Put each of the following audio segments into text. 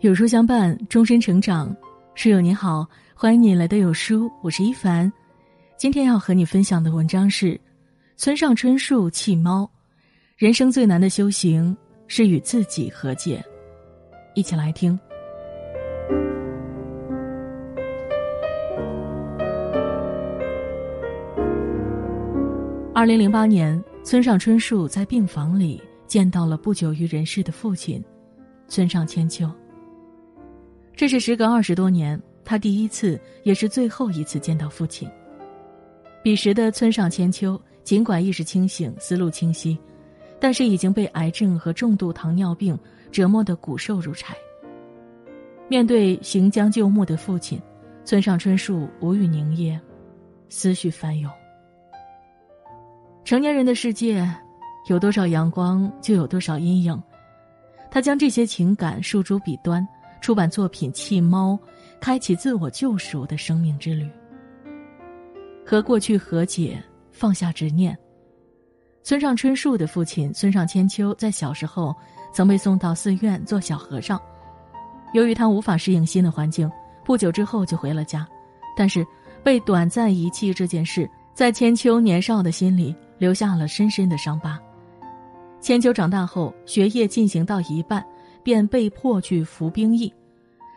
有书相伴，终身成长。室友你好，欢迎你来到有书，我是一凡。今天要和你分享的文章是村上春树弃猫。人生最难的修行是与自己和解。一起来听。二零零八年，村上春树在病房里见到了不久于人世的父亲，村上千秋。这是时隔二十多年，他第一次也是最后一次见到父亲。彼时的村上千秋，尽管意识清醒、思路清晰，但是已经被癌症和重度糖尿病折磨得骨瘦如柴。面对行将就木的父亲，村上春树无语凝噎，思绪翻涌。成年人的世界，有多少阳光，就有多少阴影。他将这些情感诉诸笔端。出版作品《弃猫》，开启自我救赎的生命之旅。和过去和解，放下执念。村上春树的父亲村上千秋在小时候曾被送到寺院做小和尚，由于他无法适应新的环境，不久之后就回了家。但是被短暂遗弃这件事，在千秋年少的心里留下了深深的伤疤。千秋长大后，学业进行到一半。便被迫去服兵役，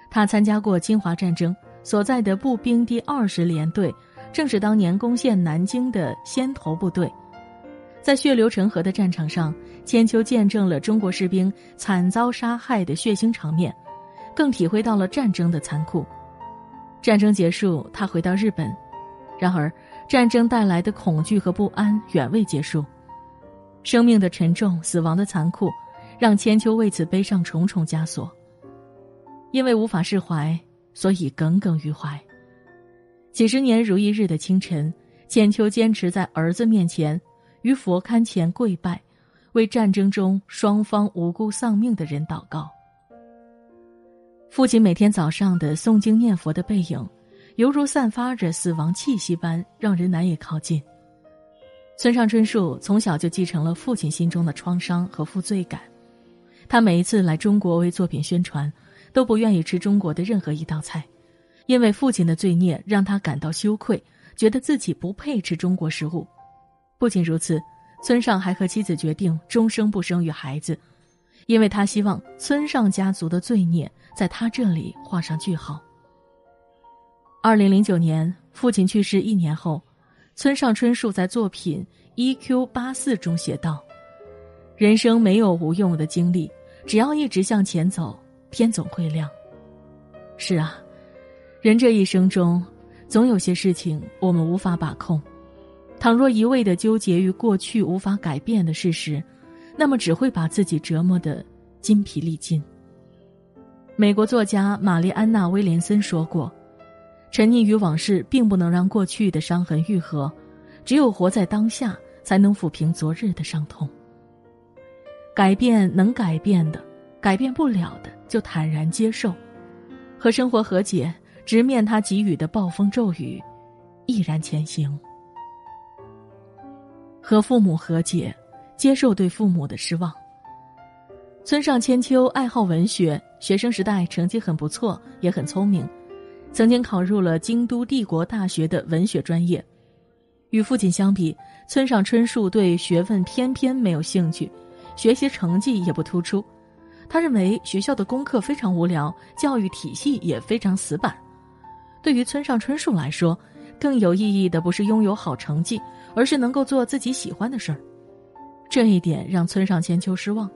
他参加过侵华战争，所在的步兵第二十联队正是当年攻陷南京的先头部队。在血流成河的战场上，千秋见证了中国士兵惨遭杀害的血腥场面，更体会到了战争的残酷。战争结束，他回到日本，然而战争带来的恐惧和不安远未结束，生命的沉重，死亡的残酷。让千秋为此背上重重枷锁。因为无法释怀，所以耿耿于怀。几十年如一日的清晨，千秋坚持在儿子面前，于佛龛前跪拜，为战争中双方无辜丧命的人祷告。父亲每天早上的诵经念佛的背影，犹如散发着死亡气息般，让人难以靠近。村上春树从小就继承了父亲心中的创伤和负罪感。他每一次来中国为作品宣传，都不愿意吃中国的任何一道菜，因为父亲的罪孽让他感到羞愧，觉得自己不配吃中国食物。不仅如此，村上还和妻子决定终生不生育孩子，因为他希望村上家族的罪孽在他这里画上句号。二零零九年，父亲去世一年后，村上春树在作品《E.Q. 八四》中写道。人生没有无用的经历，只要一直向前走，天总会亮。是啊，人这一生中，总有些事情我们无法把控。倘若一味的纠结于过去无法改变的事实，那么只会把自己折磨得筋疲力尽。美国作家玛丽安娜·威廉森说过：“沉溺于往事，并不能让过去的伤痕愈合，只有活在当下，才能抚平昨日的伤痛。”改变能改变的，改变不了的就坦然接受，和生活和解，直面他给予的暴风骤雨，毅然前行。和父母和解，接受对父母的失望。村上千秋爱好文学，学生时代成绩很不错，也很聪明，曾经考入了京都帝国大学的文学专业。与父亲相比，村上春树对学问偏偏没有兴趣。学习成绩也不突出，他认为学校的功课非常无聊，教育体系也非常死板。对于村上春树来说，更有意义的不是拥有好成绩，而是能够做自己喜欢的事儿。这一点让村上千秋失望。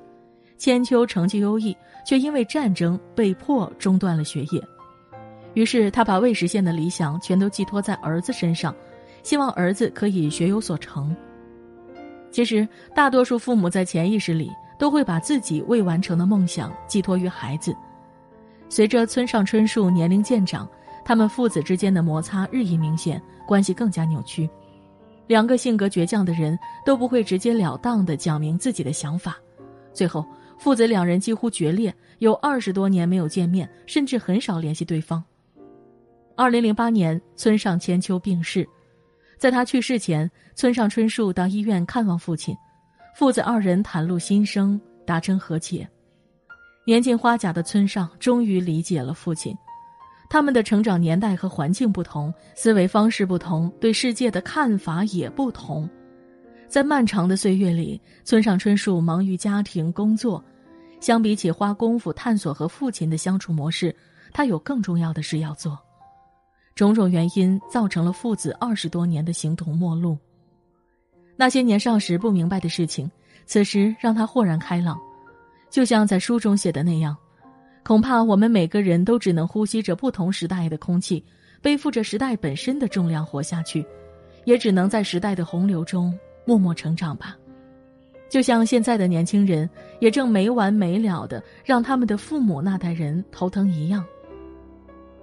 千秋成绩优异，却因为战争被迫中断了学业。于是他把未实现的理想全都寄托在儿子身上，希望儿子可以学有所成。其实，大多数父母在潜意识里都会把自己未完成的梦想寄托于孩子。随着村上春树年龄渐长，他们父子之间的摩擦日益明显，关系更加扭曲。两个性格倔强的人都不会直截了当的讲明自己的想法，最后父子两人几乎决裂，有二十多年没有见面，甚至很少联系对方。二零零八年，村上千秋病逝。在他去世前，村上春树到医院看望父亲，父子二人袒露心声，达成和解。年近花甲的村上终于理解了父亲。他们的成长年代和环境不同，思维方式不同，对世界的看法也不同。在漫长的岁月里，村上春树忙于家庭工作，相比起花功夫探索和父亲的相处模式，他有更重要的事要做。种种原因造成了父子二十多年的形同陌路。那些年少时不明白的事情，此时让他豁然开朗，就像在书中写的那样。恐怕我们每个人都只能呼吸着不同时代的空气，背负着时代本身的重量活下去，也只能在时代的洪流中默默成长吧。就像现在的年轻人也正没完没了的让他们的父母那代人头疼一样。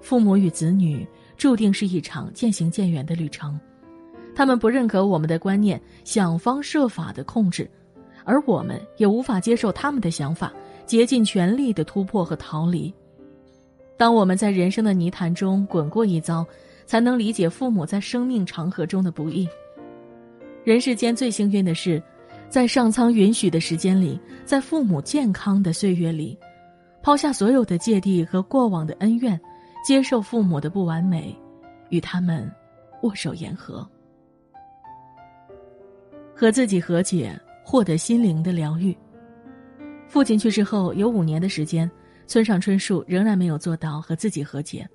父母与子女注定是一场渐行渐远的旅程，他们不认可我们的观念，想方设法的控制，而我们也无法接受他们的想法。竭尽全力的突破和逃离。当我们在人生的泥潭中滚过一遭，才能理解父母在生命长河中的不易。人世间最幸运的是，在上苍允许的时间里，在父母健康的岁月里，抛下所有的芥蒂和过往的恩怨，接受父母的不完美，与他们握手言和，和自己和解，获得心灵的疗愈。父亲去世后有五年的时间，村上春树仍然没有做到和自己和解。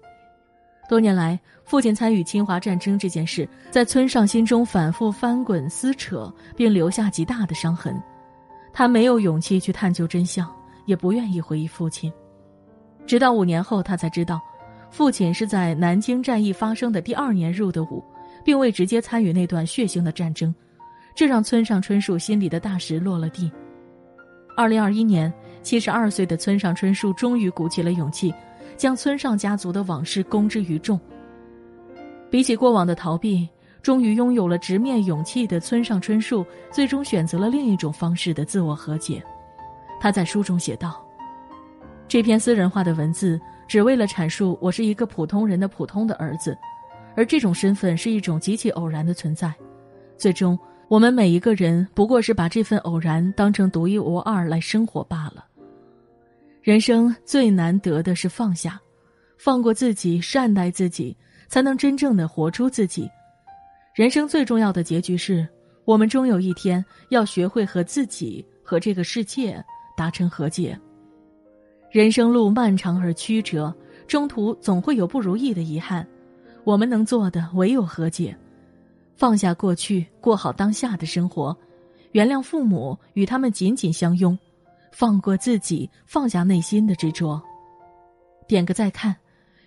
多年来，父亲参与侵华战争这件事，在村上心中反复翻滚撕扯，并留下极大的伤痕。他没有勇气去探究真相，也不愿意回忆父亲。直到五年后，他才知道，父亲是在南京战役发生的第二年入的伍，并未直接参与那段血腥的战争，这让村上春树心里的大石落了地。二零二一年，七十二岁的村上春树终于鼓起了勇气，将村上家族的往事公之于众。比起过往的逃避，终于拥有了直面勇气的村上春树，最终选择了另一种方式的自我和解。他在书中写道：“这篇私人化的文字，只为了阐述我是一个普通人的普通的儿子，而这种身份是一种极其偶然的存在，最终。”我们每一个人不过是把这份偶然当成独一无二来生活罢了。人生最难得的是放下，放过自己，善待自己，才能真正的活出自己。人生最重要的结局是，我们终有一天要学会和自己和这个世界达成和解。人生路漫长而曲折，中途总会有不如意的遗憾，我们能做的唯有和解。放下过去，过好当下的生活，原谅父母，与他们紧紧相拥，放过自己，放下内心的执着。点个再看，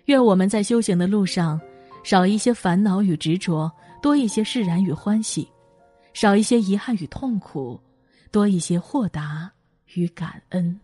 愿我们在修行的路上，少一些烦恼与执着，多一些释然与欢喜；少一些遗憾与痛苦，多一些豁达与感恩。